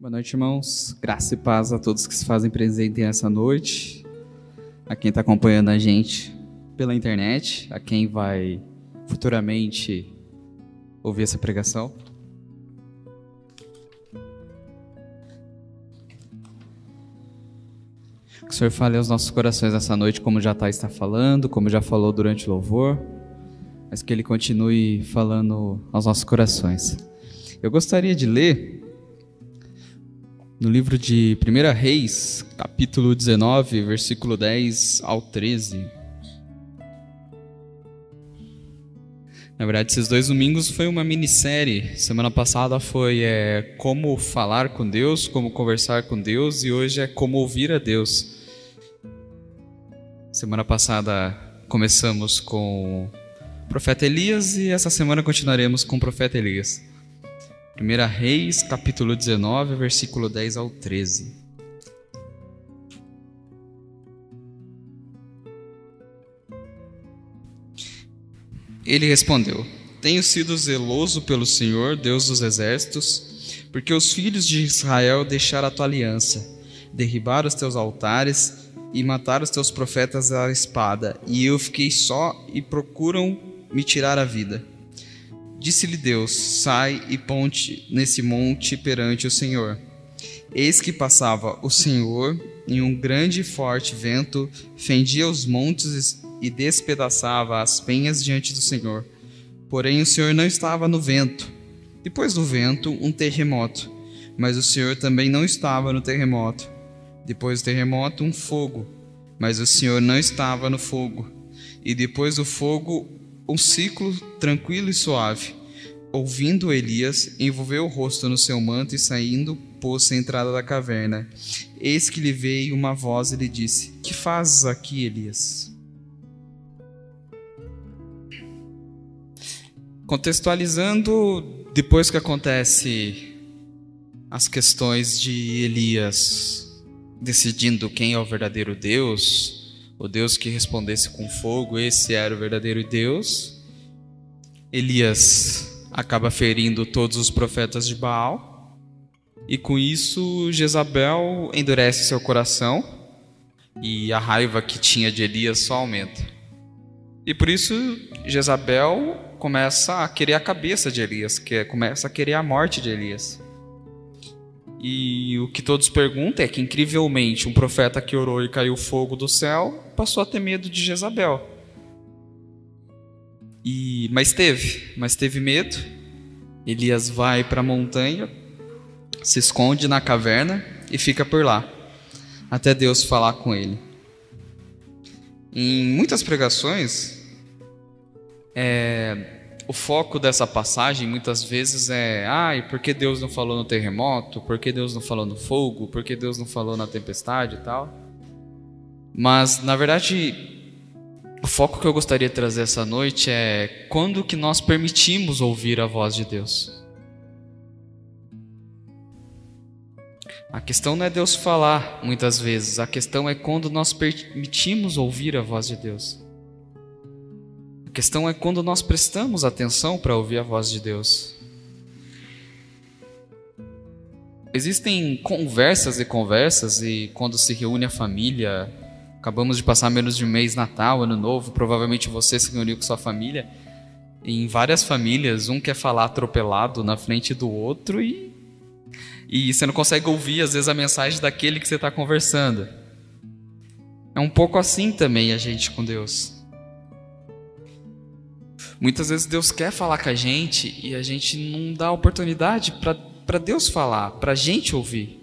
Boa noite, irmãos. Graça e paz a todos que se fazem presente essa noite, a quem está acompanhando a gente pela internet, a quem vai futuramente ouvir essa pregação. Que o Senhor fale aos nossos corações essa noite, como já tá, está falando, como já falou durante o louvor, mas que Ele continue falando aos nossos corações. Eu gostaria de ler no livro de 1 Reis, capítulo 19, versículo 10 ao 13. Na verdade, esses dois domingos foi uma minissérie. Semana passada foi é, como falar com Deus, como conversar com Deus, e hoje é como ouvir a Deus. Semana passada começamos com o profeta Elias e essa semana continuaremos com o profeta Elias. 1 Reis, capítulo 19, versículo 10 ao 13. Ele respondeu: Tenho sido zeloso pelo Senhor, Deus dos exércitos, porque os filhos de Israel deixaram a tua aliança, derribaram os teus altares e mataram os teus profetas à espada, e eu fiquei só e procuram me tirar a vida. Disse-lhe Deus: Sai e ponte nesse monte perante o Senhor. Eis que passava o Senhor em um grande e forte vento, fendia os montes e despedaçava as penhas diante do Senhor. Porém, o Senhor não estava no vento. Depois do vento, um terremoto. Mas o Senhor também não estava no terremoto. Depois do terremoto, um fogo. Mas o Senhor não estava no fogo. E depois do fogo, um ciclo tranquilo e suave. Ouvindo Elias, envolveu o rosto no seu manto e saindo, pôs-se à entrada da caverna. Eis que lhe veio uma voz e lhe disse: Que fazes aqui, Elias? Contextualizando, depois que acontece as questões de Elias decidindo quem é o verdadeiro Deus, o Deus que respondesse com fogo, esse era o verdadeiro Deus. Elias acaba ferindo todos os profetas de Baal, e com isso Jezabel endurece seu coração, e a raiva que tinha de Elias só aumenta. E por isso Jezabel começa a querer a cabeça de Elias, que é, começa a querer a morte de Elias. E o que todos perguntam é que, incrivelmente, um profeta que orou e caiu fogo do céu passou a ter medo de Jezabel. E, mas teve, mas teve medo. Elias vai para a montanha, se esconde na caverna e fica por lá, até Deus falar com ele. Em muitas pregações, é, o foco dessa passagem muitas vezes é: ai, por que Deus não falou no terremoto? Por que Deus não falou no fogo? Por que Deus não falou na tempestade e tal? Mas, na verdade, o foco que eu gostaria de trazer essa noite é quando que nós permitimos ouvir a voz de Deus. A questão não é Deus falar muitas vezes, a questão é quando nós permitimos ouvir a voz de Deus. Questão é quando nós prestamos atenção para ouvir a voz de Deus. Existem conversas e conversas, e quando se reúne a família, acabamos de passar menos de um mês Natal, Ano Novo, provavelmente você se reuniu com sua família. Em várias famílias, um quer falar atropelado na frente do outro e, e você não consegue ouvir, às vezes, a mensagem daquele que você está conversando. É um pouco assim também a gente com Deus. Muitas vezes Deus quer falar com a gente e a gente não dá oportunidade para Deus falar, para a gente ouvir.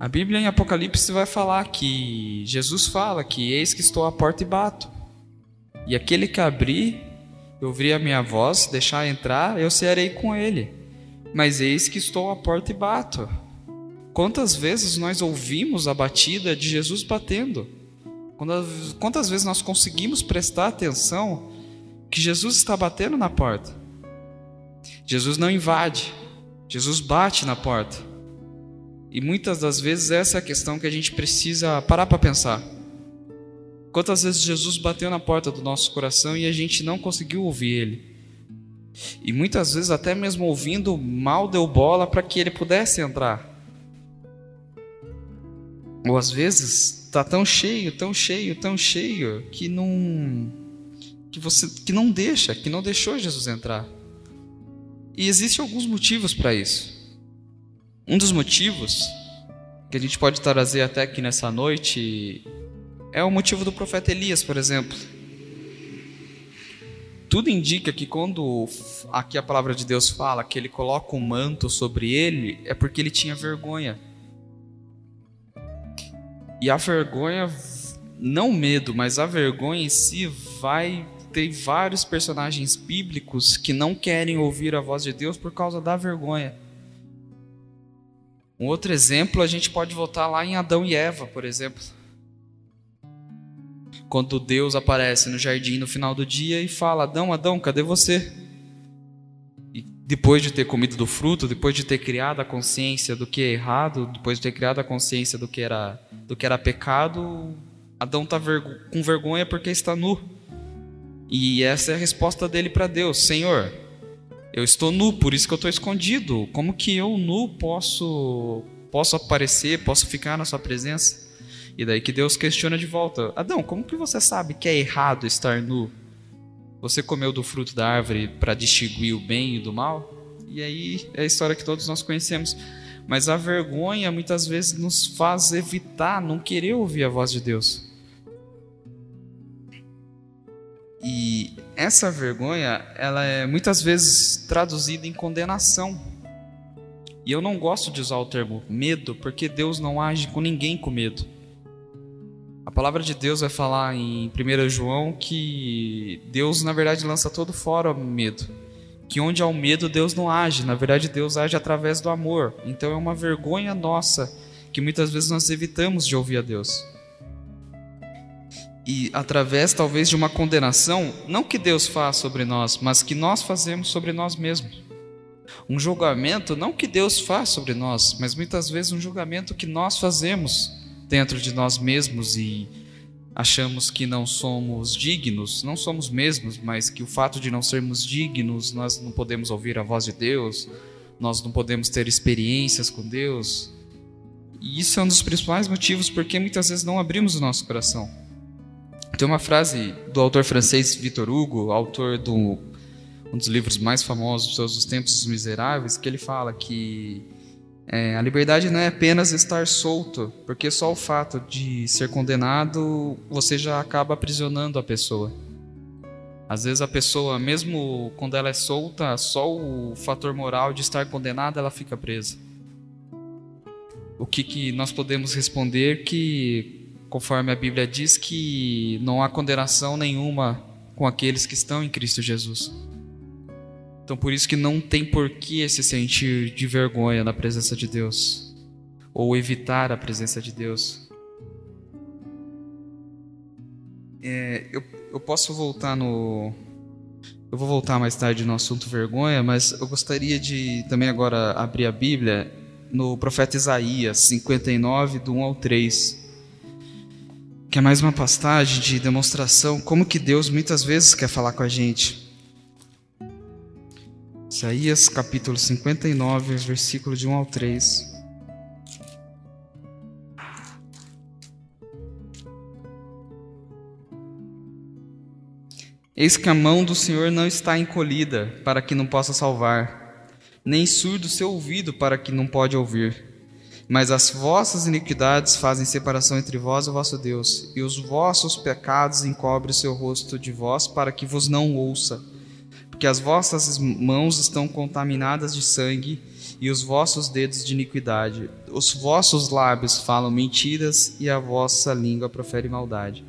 A Bíblia em Apocalipse vai falar que Jesus fala que eis que estou à porta e bato. E aquele que abrir, eu ouvir a minha voz, deixar entrar, eu cearei com ele. Mas eis que estou à porta e bato. Quantas vezes nós ouvimos a batida de Jesus batendo? Quantas vezes nós conseguimos prestar atenção que Jesus está batendo na porta. Jesus não invade, Jesus bate na porta. E muitas das vezes essa é a questão que a gente precisa parar para pensar. Quantas vezes Jesus bateu na porta do nosso coração e a gente não conseguiu ouvir ele? E muitas vezes, até mesmo ouvindo, mal deu bola para que ele pudesse entrar. Ou às vezes está tão cheio, tão cheio, tão cheio que não que você que não deixa, que não deixou Jesus entrar. E existem alguns motivos para isso. Um dos motivos que a gente pode trazer até aqui nessa noite é o motivo do profeta Elias, por exemplo. Tudo indica que quando aqui a palavra de Deus fala que ele coloca um manto sobre ele, é porque ele tinha vergonha. E a vergonha, não medo, mas a vergonha em si vai ter vários personagens bíblicos que não querem ouvir a voz de Deus por causa da vergonha. Um outro exemplo a gente pode voltar lá em Adão e Eva, por exemplo. Quando Deus aparece no jardim no final do dia e fala: Adão, Adão, cadê você? E depois de ter comido do fruto, depois de ter criado a consciência do que é errado, depois de ter criado a consciência do que era, do que era pecado, Adão está com vergonha porque está nu. E essa é a resposta dele para Deus: Senhor, eu estou nu, por isso que eu estou escondido. Como que eu nu posso posso aparecer, posso ficar na sua presença? E daí que Deus questiona de volta: Adão, como que você sabe que é errado estar nu? Você comeu do fruto da árvore para distinguir o bem e do mal? E aí é a história que todos nós conhecemos. Mas a vergonha muitas vezes nos faz evitar, não querer ouvir a voz de Deus. E essa vergonha, ela é muitas vezes traduzida em condenação. E eu não gosto de usar o termo medo, porque Deus não age com ninguém com medo. A palavra de Deus vai falar em 1 João que Deus, na verdade, lança todo fora o medo. Que onde há o medo, Deus não age. Na verdade, Deus age através do amor. Então é uma vergonha nossa que muitas vezes nós evitamos de ouvir a Deus e através talvez de uma condenação, não que Deus faz sobre nós, mas que nós fazemos sobre nós mesmos. Um julgamento não que Deus faz sobre nós, mas muitas vezes um julgamento que nós fazemos dentro de nós mesmos e achamos que não somos dignos, não somos mesmos, mas que o fato de não sermos dignos, nós não podemos ouvir a voz de Deus, nós não podemos ter experiências com Deus. E isso é um dos principais motivos porque muitas vezes não abrimos o nosso coração. Tem uma frase do autor francês Victor Hugo, autor do um dos livros mais famosos de todos os tempos, Os Miseráveis, que ele fala que é, a liberdade não é apenas estar solto, porque só o fato de ser condenado você já acaba aprisionando a pessoa. Às vezes a pessoa, mesmo quando ela é solta, só o fator moral de estar condenada ela fica presa. O que, que nós podemos responder que conforme a Bíblia diz que não há condenação nenhuma com aqueles que estão em Cristo Jesus. Então por isso que não tem por que se sentir de vergonha na presença de Deus ou evitar a presença de Deus. É, eu, eu posso voltar no eu vou voltar mais tarde no assunto vergonha, mas eu gostaria de também agora abrir a Bíblia no profeta Isaías 59 do 1 ao 3 que é mais uma pastagem de demonstração como que Deus muitas vezes quer falar com a gente. Isaías capítulo 59, versículo de 1 ao 3. Eis que a mão do Senhor não está encolhida para que não possa salvar, nem surdo seu ouvido para que não pode ouvir. Mas as vossas iniquidades fazem separação entre vós e o vosso Deus, e os vossos pecados encobrem o seu rosto de vós para que vos não ouça. Porque as vossas mãos estão contaminadas de sangue e os vossos dedos de iniquidade. Os vossos lábios falam mentiras e a vossa língua profere maldade.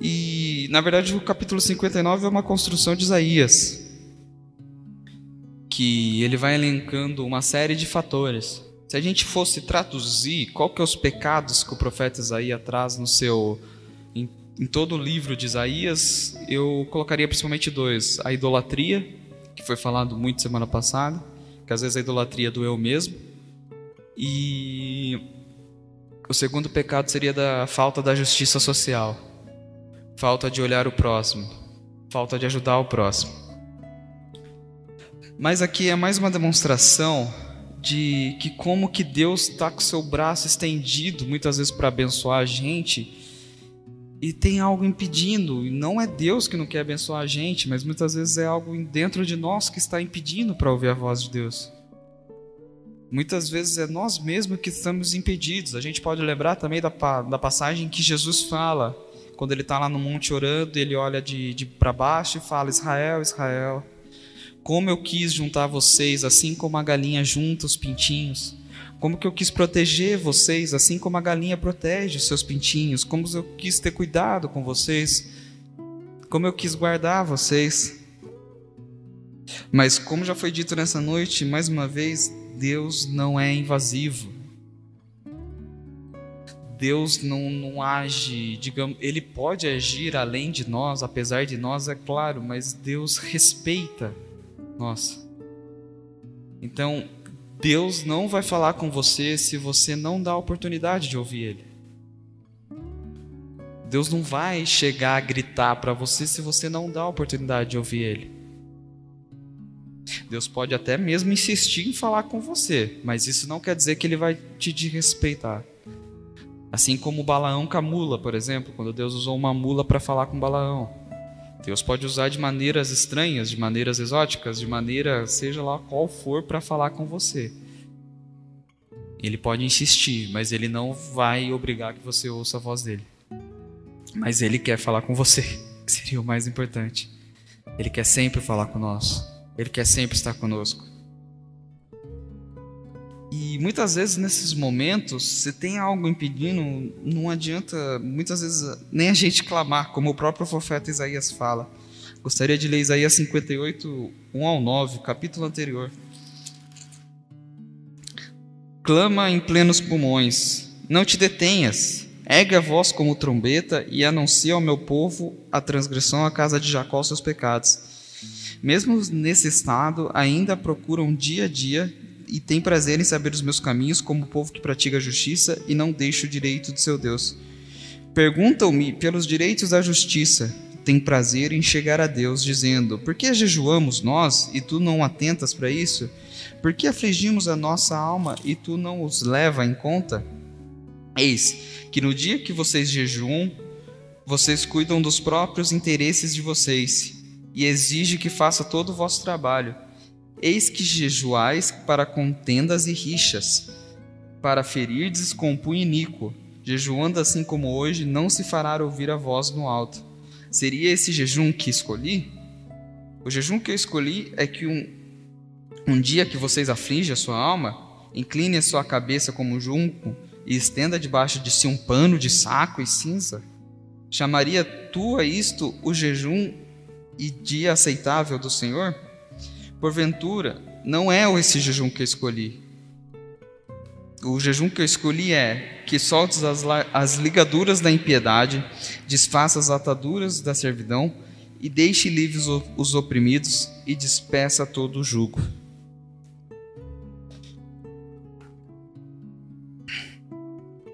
E, na verdade, o capítulo 59 é uma construção de Isaías, que ele vai elencando uma série de fatores se a gente fosse traduzir qual que é os pecados que o profeta Isaías traz no seu em, em todo o livro de Isaías, eu colocaria principalmente dois: a idolatria, que foi falado muito semana passada, que às vezes a idolatria do eu mesmo, e o segundo pecado seria da falta da justiça social, falta de olhar o próximo, falta de ajudar o próximo. Mas aqui é mais uma demonstração de que como que Deus está com seu braço estendido, muitas vezes para abençoar a gente, e tem algo impedindo. E não é Deus que não quer abençoar a gente, mas muitas vezes é algo dentro de nós que está impedindo para ouvir a voz de Deus. Muitas vezes é nós mesmos que estamos impedidos. A gente pode lembrar também da, da passagem que Jesus fala, quando ele está lá no monte orando, ele olha de, de para baixo e fala: Israel, Israel, como eu quis juntar vocês, assim como a galinha junta os pintinhos. Como que eu quis proteger vocês, assim como a galinha protege os seus pintinhos. Como eu quis ter cuidado com vocês. Como eu quis guardar vocês. Mas como já foi dito nessa noite, mais uma vez, Deus não é invasivo. Deus não, não age, digamos, ele pode agir além de nós, apesar de nós, é claro, mas Deus respeita nós. Então, Deus não vai falar com você se você não dá a oportunidade de ouvir Ele. Deus não vai chegar a gritar para você se você não dá a oportunidade de ouvir Ele. Deus pode até mesmo insistir em falar com você, mas isso não quer dizer que Ele vai te desrespeitar. Assim como Balaão com a mula, por exemplo, quando Deus usou uma mula para falar com Balaão. Deus pode usar de maneiras estranhas, de maneiras exóticas, de maneira seja lá qual for para falar com você. Ele pode insistir, mas ele não vai obrigar que você ouça a voz dele. Mas ele quer falar com você, que seria o mais importante. Ele quer sempre falar com nós. Ele quer sempre estar conosco. E muitas vezes nesses momentos, se tem algo impedindo, não adianta muitas vezes nem a gente clamar, como o próprio profeta Isaías fala. Gostaria de ler Isaías 58, 1 ao 9, capítulo anterior. Clama em plenos pulmões, não te detenhas, ergue a voz como trombeta e anuncia ao meu povo a transgressão à casa de Jacó seus pecados. Mesmo nesse estado, ainda procuram dia a dia e tem prazer em saber os meus caminhos, como povo que pratica a justiça e não deixa o direito de seu Deus. Perguntam-me pelos direitos da justiça, tem prazer em chegar a Deus, dizendo: Por que jejuamos nós e tu não atentas para isso? Por que afligimos a nossa alma e tu não os leva em conta? Eis que no dia que vocês jejuam, vocês cuidam dos próprios interesses de vocês e exige que faça todo o vosso trabalho Eis que jejuais para contendas e rixas, para ferirdes com punho iníquo. Jejuando assim como hoje, não se fará ouvir a voz no alto. Seria esse jejum que escolhi? O jejum que eu escolhi é que um, um dia que vocês afligem a sua alma, incline a sua cabeça como junco e estenda debaixo de si um pano de saco e cinza. Chamaria tu a isto o jejum e dia aceitável do Senhor? Porventura, não é esse jejum que eu escolhi. O jejum que eu escolhi é que soltes as, as ligaduras da impiedade, desfaça as ataduras da servidão e deixe livres os oprimidos e despeça todo o jugo.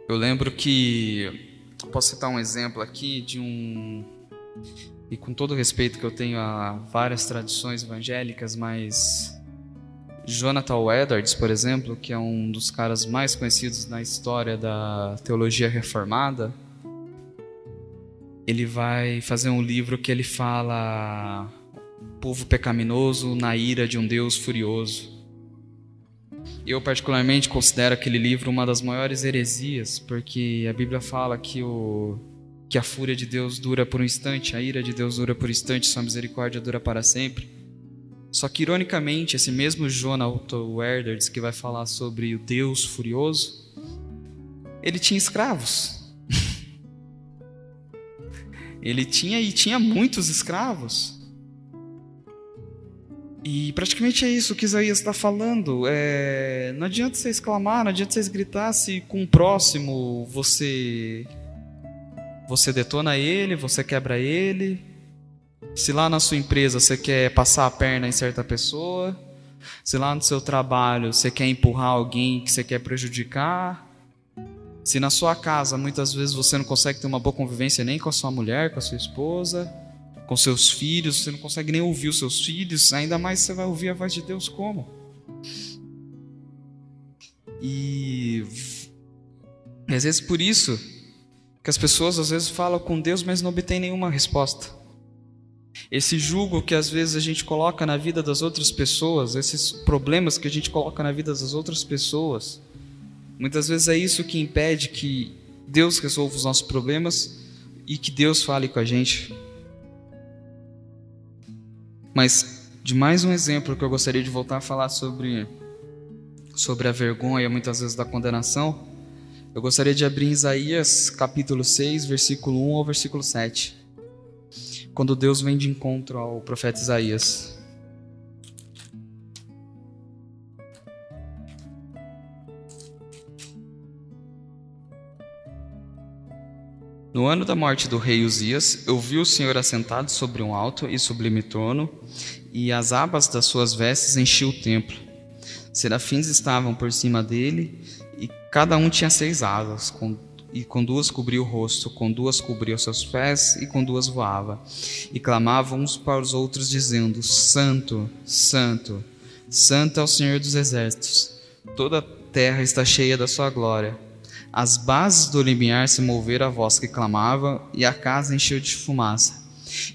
Eu lembro que posso citar um exemplo aqui de um e com todo o respeito que eu tenho a várias tradições evangélicas, mas Jonathan Edwards, por exemplo, que é um dos caras mais conhecidos na história da teologia reformada, ele vai fazer um livro que ele fala povo pecaminoso na ira de um Deus furioso. Eu particularmente considero aquele livro uma das maiores heresias, porque a Bíblia fala que o que a fúria de Deus dura por um instante, a ira de Deus dura por um instante, sua misericórdia dura para sempre. Só que, ironicamente, esse mesmo Jonathan Edwards, que vai falar sobre o Deus furioso, ele tinha escravos. ele tinha e tinha muitos escravos. E praticamente é isso que Isaías está falando. É, não adianta você exclamar, não adianta você gritar se com o próximo você você detona ele, você quebra ele. Se lá na sua empresa você quer passar a perna em certa pessoa, se lá no seu trabalho você quer empurrar alguém que você quer prejudicar, se na sua casa muitas vezes você não consegue ter uma boa convivência nem com a sua mulher, com a sua esposa, com seus filhos, você não consegue nem ouvir os seus filhos, ainda mais você vai ouvir a voz de Deus como? E, às vezes por isso que as pessoas às vezes falam com Deus, mas não obtêm nenhuma resposta. Esse jugo que às vezes a gente coloca na vida das outras pessoas, esses problemas que a gente coloca na vida das outras pessoas, muitas vezes é isso que impede que Deus resolva os nossos problemas e que Deus fale com a gente. Mas de mais um exemplo que eu gostaria de voltar a falar sobre sobre a vergonha, muitas vezes da condenação, eu gostaria de abrir em Isaías capítulo 6, versículo 1 ao versículo 7. Quando Deus vem de encontro ao profeta Isaías. No ano da morte do rei Uzias, eu vi o Senhor assentado sobre um alto e sublime trono, e as abas das suas vestes enchiam o templo. Serafins estavam por cima dele, e cada um tinha seis asas, com, e com duas cobria o rosto, com duas cobria os seus pés, e com duas voava. E clamavam uns para os outros, dizendo: Santo, Santo, Santo é o Senhor dos exércitos. Toda a terra está cheia da sua glória. As bases do limiar se moveram a voz que clamava, e a casa encheu de fumaça.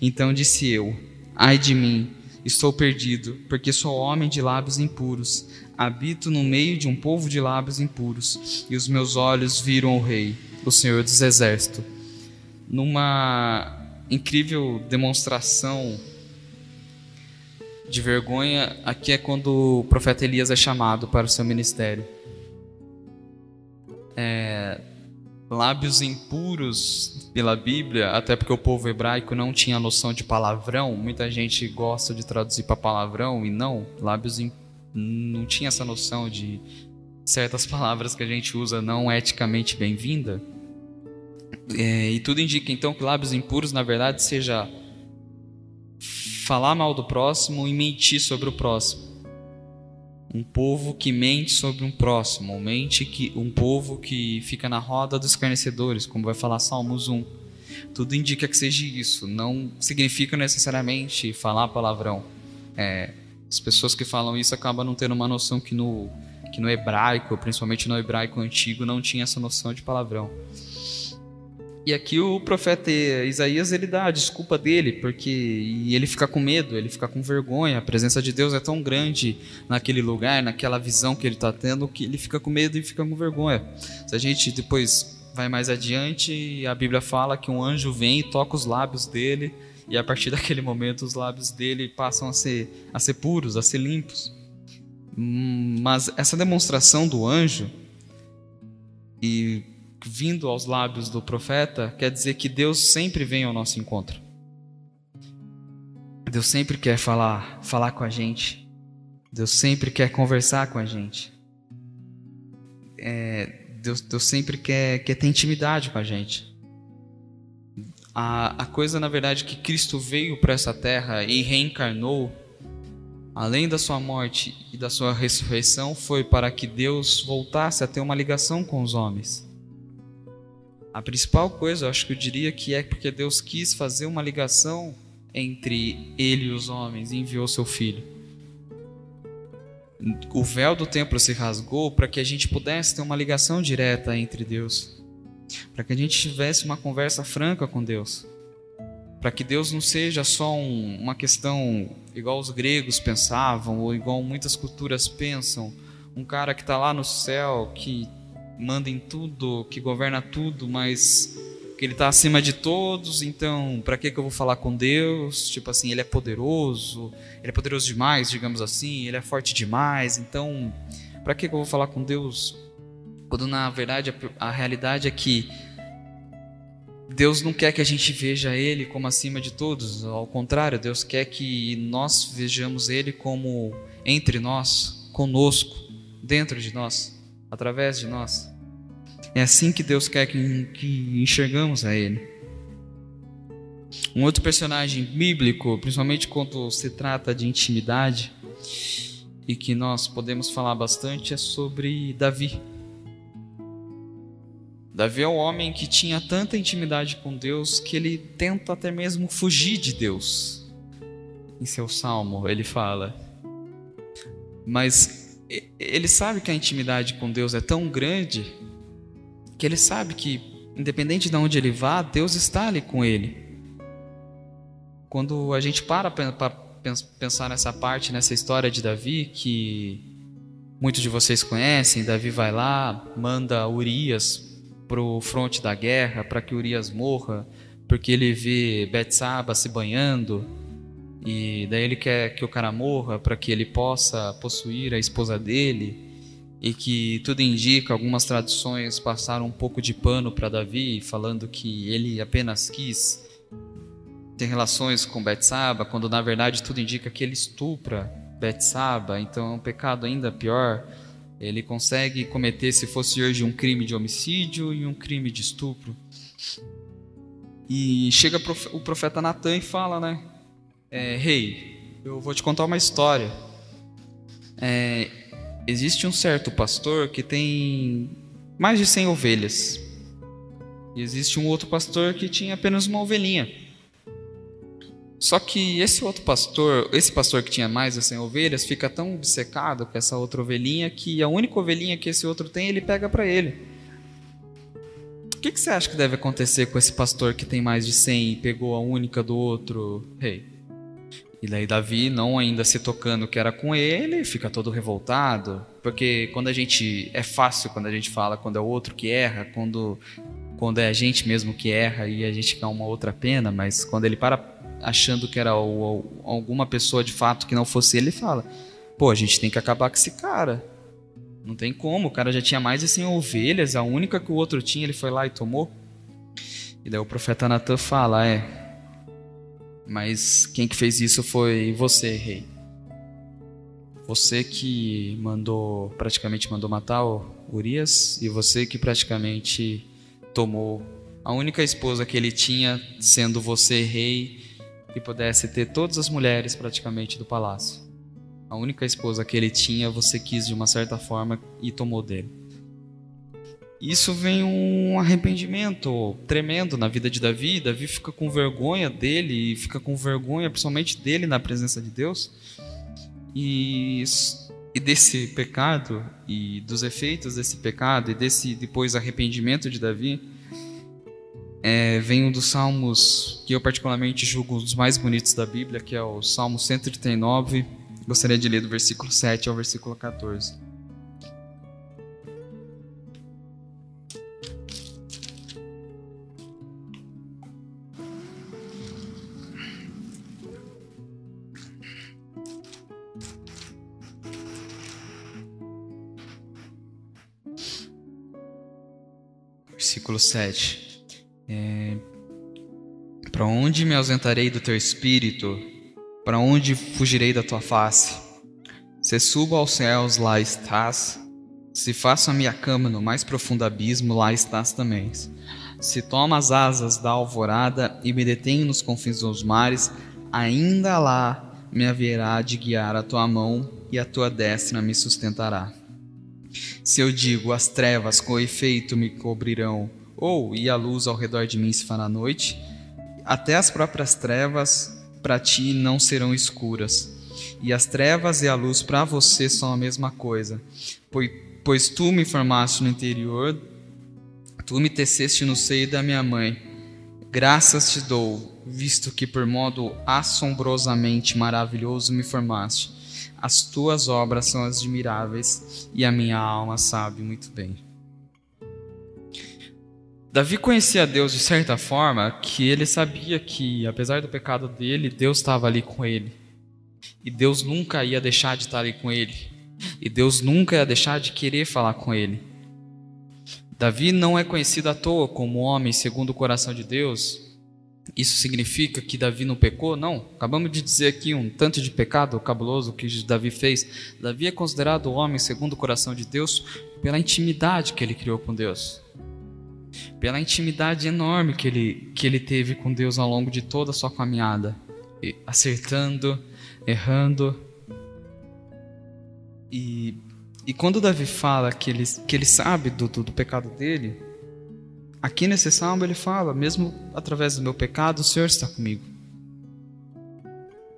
Então disse eu: Ai de mim, estou perdido, porque sou homem de lábios impuros. Habito no meio de um povo de lábios impuros, e os meus olhos viram o Rei, o Senhor dos Exércitos. Numa incrível demonstração de vergonha, aqui é quando o profeta Elias é chamado para o seu ministério é, lábios impuros pela Bíblia, até porque o povo hebraico não tinha noção de palavrão. Muita gente gosta de traduzir para palavrão e não. Lábios não tinha essa noção de certas palavras que a gente usa não eticamente bem-vinda. É, e tudo indica então que lábios impuros, na verdade, seja falar mal do próximo e mentir sobre o próximo um povo que mente sobre um próximo, mente que um povo que fica na roda dos escarnecedores, como vai falar Salmos 1. Tudo indica que seja isso, não significa necessariamente falar palavrão. É, as pessoas que falam isso acabam não tendo uma noção que no, que no hebraico, principalmente no hebraico antigo, não tinha essa noção de palavrão. E aqui o profeta Isaías ele dá a desculpa dele, porque e ele fica com medo, ele fica com vergonha. A presença de Deus é tão grande naquele lugar, naquela visão que ele está tendo, que ele fica com medo e fica com vergonha. Se a gente depois vai mais adiante, a Bíblia fala que um anjo vem e toca os lábios dele, e a partir daquele momento os lábios dele passam a ser, a ser puros, a ser limpos. Hum, mas essa demonstração do anjo e vindo aos lábios do profeta, quer dizer que Deus sempre vem ao nosso encontro. Deus sempre quer falar, falar com a gente. Deus sempre quer conversar com a gente. É, Deus, Deus sempre quer, quer ter intimidade com a gente. A, a coisa, na verdade, que Cristo veio para essa terra e reencarnou, além da sua morte e da sua ressurreição, foi para que Deus voltasse a ter uma ligação com os homens. A principal coisa, eu acho que eu diria que é porque Deus quis fazer uma ligação entre ele e os homens e enviou seu filho. O véu do templo se rasgou para que a gente pudesse ter uma ligação direta entre Deus, para que a gente tivesse uma conversa franca com Deus, para que Deus não seja só um, uma questão igual os gregos pensavam ou igual muitas culturas pensam, um cara que está lá no céu que manda em tudo, que governa tudo, mas que ele está acima de todos, então para que, que eu vou falar com Deus? Tipo assim, ele é poderoso, ele é poderoso demais, digamos assim, ele é forte demais, então para que, que eu vou falar com Deus? Quando na verdade a, a realidade é que Deus não quer que a gente veja Ele como acima de todos, ao contrário, Deus quer que nós vejamos Ele como entre nós, conosco, dentro de nós através de nós. É assim que Deus quer que, que enxergamos a Ele. Um outro personagem bíblico, principalmente quando se trata de intimidade, e que nós podemos falar bastante, é sobre Davi. Davi é o homem que tinha tanta intimidade com Deus que ele tenta até mesmo fugir de Deus. Em seu salmo, ele fala. Mas ele sabe que a intimidade com Deus é tão grande que ele sabe que, independente de onde ele vá, Deus está ali com ele. Quando a gente para para pensar nessa parte, nessa história de Davi, que muitos de vocês conhecem, Davi vai lá, manda Urias para o fronte da guerra, para que Urias morra, porque ele vê Betsaba se banhando, e daí ele quer que o cara morra para que ele possa possuir a esposa dele, e que tudo indica, algumas traduções passaram um pouco de pano para Davi, falando que ele apenas quis ter relações com Betsaba, quando na verdade tudo indica que ele estupra Betsaba, então é um pecado ainda pior. Ele consegue cometer, se fosse hoje, um crime de homicídio e um crime de estupro. E chega o profeta Natan e fala, né? É, Rei, eu vou te contar uma história. É, existe um certo pastor que tem mais de 100 ovelhas. E existe um outro pastor que tinha apenas uma ovelhinha. Só que esse outro pastor, esse pastor que tinha mais de 100 ovelhas, fica tão obcecado com essa outra ovelhinha que a única ovelhinha que esse outro tem, ele pega para ele. O que, que, você acha que deve acontecer com esse pastor que tem mais de 100 e pegou a única do outro rei? E daí Davi, não ainda se tocando que era com ele, fica todo revoltado, porque quando a gente é fácil quando a gente fala quando é o outro que erra, quando quando é a gente mesmo que erra e a gente quer uma outra pena, mas quando ele para achando que era o, o, alguma pessoa de fato que não fosse ele, fala: pô, a gente tem que acabar com esse cara. Não tem como, o cara já tinha mais de 100 ovelhas, a única que o outro tinha, ele foi lá e tomou. E daí o profeta Natan fala: é, mas quem que fez isso foi você, rei. Você que mandou, praticamente mandou matar o Urias, e você que praticamente tomou a única esposa que ele tinha, sendo você rei, que pudesse ter todas as mulheres praticamente do palácio. A única esposa que ele tinha, você quis de uma certa forma e tomou dele. Isso vem um arrependimento tremendo na vida de Davi. Davi fica com vergonha dele e fica com vergonha principalmente dele na presença de Deus. E, e desse pecado e dos efeitos desse pecado e desse depois arrependimento de Davi, é, vem um dos salmos que eu particularmente julgo um dos mais bonitos da Bíblia, que é o Salmo 139. Gostaria de ler do versículo 7 ao versículo 14. Versículo 7. É, para onde me ausentarei do teu espírito? Para onde fugirei da tua face? Se subo aos céus, lá estás. Se faço a minha cama no mais profundo abismo, lá estás também. Se tomo as asas da alvorada e me detenho nos confins dos mares, ainda lá me haverá de guiar a tua mão e a tua destra me sustentará. Se eu digo, as trevas com efeito me cobrirão, ou e a luz ao redor de mim se fará noite, até as próprias trevas para ti não serão escuras, e as trevas e a luz para você são a mesma coisa, pois, pois tu me formaste no interior, tu me teceste no seio da minha mãe. Graças te dou, visto que por modo assombrosamente maravilhoso me formaste. As tuas obras são admiráveis e a minha alma sabe muito bem. Davi conhecia Deus de certa forma que ele sabia que, apesar do pecado dele, Deus estava ali com ele. E Deus nunca ia deixar de estar ali com ele. E Deus nunca ia deixar de querer falar com ele. Davi não é conhecido à toa como homem segundo o coração de Deus. Isso significa que Davi não pecou? Não. Acabamos de dizer aqui um tanto de pecado cabuloso que Davi fez. Davi é considerado homem segundo o coração de Deus pela intimidade que ele criou com Deus pela intimidade enorme que ele, que ele teve com Deus ao longo de toda a sua caminhada, acertando, errando. E, e quando Davi fala que ele, que ele sabe do, do, do pecado dele, aqui nesse salmo ele fala, mesmo através do meu pecado, o Senhor está comigo.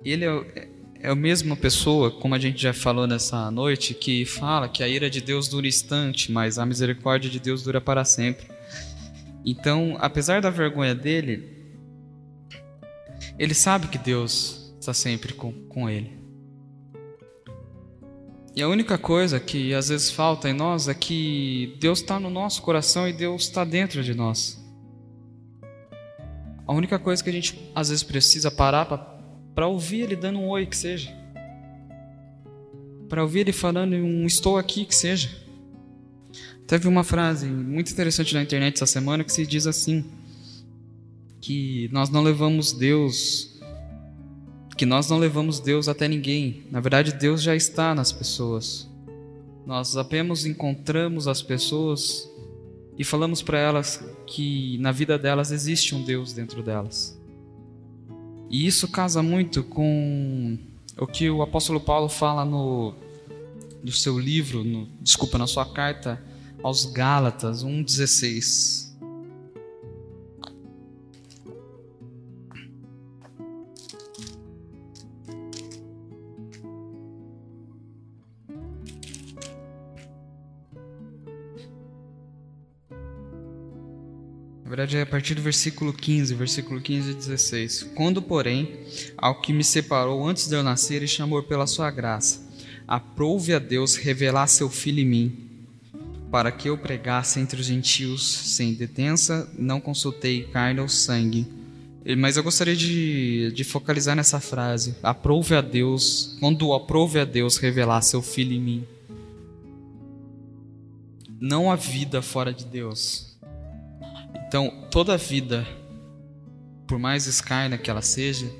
Ele é, é a mesma pessoa, como a gente já falou nessa noite, que fala que a ira de Deus dura instante, mas a misericórdia de Deus dura para sempre. Então, apesar da vergonha dele, ele sabe que Deus está sempre com, com ele. E a única coisa que às vezes falta em nós é que Deus está no nosso coração e Deus está dentro de nós. A única coisa que a gente às vezes precisa parar para ouvir Ele dando um oi que seja. Para ouvir Ele falando um estou aqui que seja. Teve uma frase muito interessante na internet essa semana que se diz assim: que nós não levamos Deus que nós não levamos Deus até ninguém. Na verdade, Deus já está nas pessoas. Nós apenas encontramos as pessoas e falamos para elas que na vida delas existe um Deus dentro delas. E isso casa muito com o que o apóstolo Paulo fala no, no seu livro, no, desculpa, na sua carta aos Gálatas 1,16. Na verdade é a partir do versículo 15, versículo 15 e 16. Quando, porém, ao que me separou antes de eu nascer e chamou pela sua graça, aprouve a Deus revelar seu filho em mim, para que eu pregasse entre os gentios sem detença, não consultei carne ou sangue. Mas eu gostaria de, de focalizar nessa frase: aprove a Deus, quando aprove a Deus revelar seu filho em mim. Não há vida fora de Deus então, toda vida, por mais escarna que ela seja,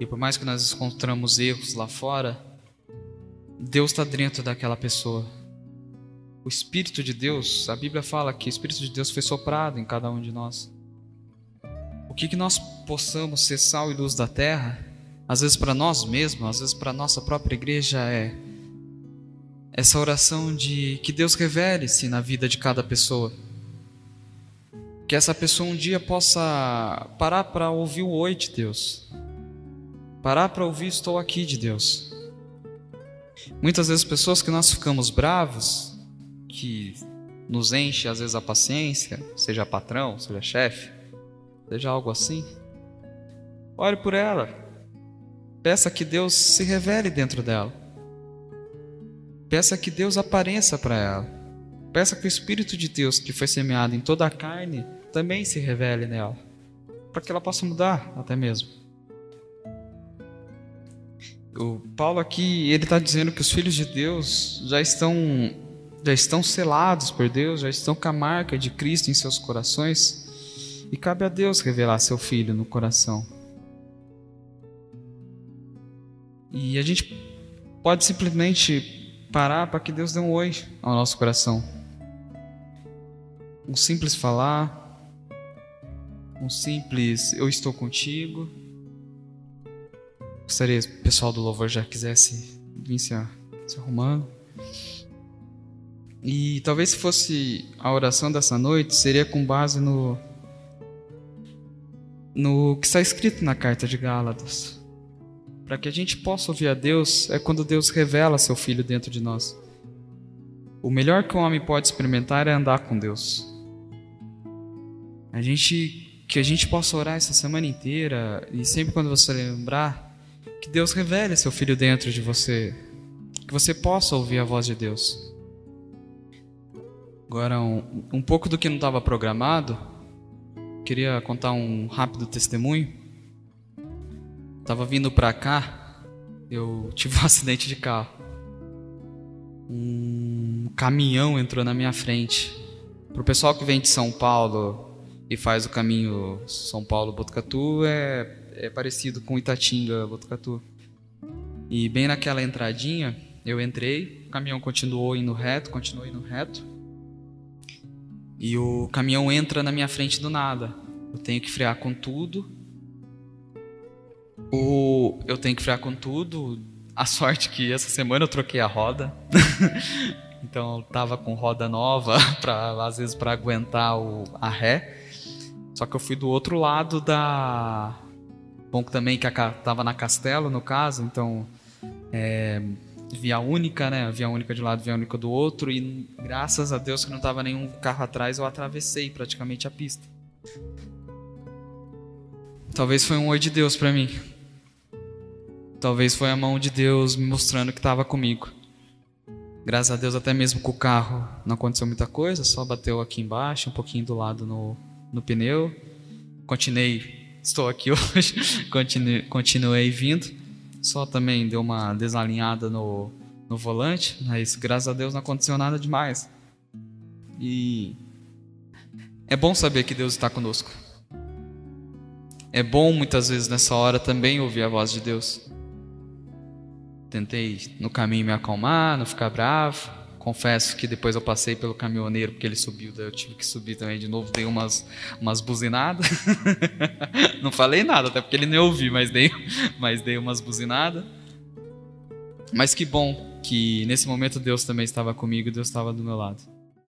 e por mais que nós encontramos erros lá fora, Deus está dentro daquela pessoa. O Espírito de Deus, a Bíblia fala que o Espírito de Deus foi soprado em cada um de nós. O que, que nós possamos ser sal e luz da terra, às vezes para nós mesmos, às vezes para a nossa própria igreja, é essa oração de que Deus revele-se na vida de cada pessoa. Que essa pessoa um dia possa parar para ouvir o oi de Deus. Parar para ouvir estou aqui de Deus. Muitas vezes pessoas que nós ficamos bravos, que nos enche às vezes a paciência, seja patrão, seja chefe, seja algo assim. Ore por ela. Peça que Deus se revele dentro dela. Peça que Deus apareça para ela. Peça que o Espírito de Deus que foi semeado em toda a carne também se revele nela, para que ela possa mudar até mesmo. O Paulo aqui ele está dizendo que os filhos de Deus já estão já estão selados por Deus, já estão com a marca de Cristo em seus corações e cabe a Deus revelar seu filho no coração. E a gente pode simplesmente parar para que Deus dê um oi ao nosso coração. Um simples falar, um simples eu estou contigo. Gostaria o pessoal do louvor já quisesse vir se arrumando. E talvez se fosse a oração dessa noite, seria com base no no que está escrito na carta de Gálatas. Para que a gente possa ouvir a Deus é quando Deus revela seu filho dentro de nós. O melhor que um homem pode experimentar é andar com Deus. A gente que a gente possa orar essa semana inteira e sempre quando você lembrar, que Deus revele seu filho dentro de você, que você possa ouvir a voz de Deus. Agora, um, um pouco do que não estava programado, queria contar um rápido testemunho. Tava vindo para cá, eu tive um acidente de carro. Um caminhão entrou na minha frente. Para o pessoal que vem de São Paulo, e faz o caminho São Paulo-Botucatu é, é parecido com Itatinga-Botucatu. E bem naquela entradinha, eu entrei, o caminhão continuou indo reto, continuou indo reto. E o caminhão entra na minha frente do nada. Eu tenho que frear com tudo. O, eu tenho que frear com tudo. A sorte que essa semana eu troquei a roda. Então eu tava com roda nova para às vezes para aguentar o, a ré. Só que eu fui do outro lado da bom também que a, tava na Castelo no caso, então é, via única, né? Via única de um lado, via única do outro e graças a Deus que não tava nenhum carro atrás, eu atravessei praticamente a pista. Talvez foi um oi de Deus para mim. Talvez foi a mão de Deus me mostrando que estava comigo. Graças a Deus, até mesmo com o carro não aconteceu muita coisa, só bateu aqui embaixo, um pouquinho do lado no, no pneu. Continuei, estou aqui hoje, continuei, continuei vindo. Só também deu uma desalinhada no, no volante, mas graças a Deus não aconteceu nada demais. E é bom saber que Deus está conosco. É bom muitas vezes nessa hora também ouvir a voz de Deus. Tentei no caminho me acalmar, não ficar bravo. Confesso que depois eu passei pelo caminhoneiro porque ele subiu, daí eu tive que subir também de novo, dei umas, umas buzinadas. não falei nada, até porque ele nem ouviu, mas dei, mas dei umas buzinadas. Mas que bom que nesse momento Deus também estava comigo, Deus estava do meu lado.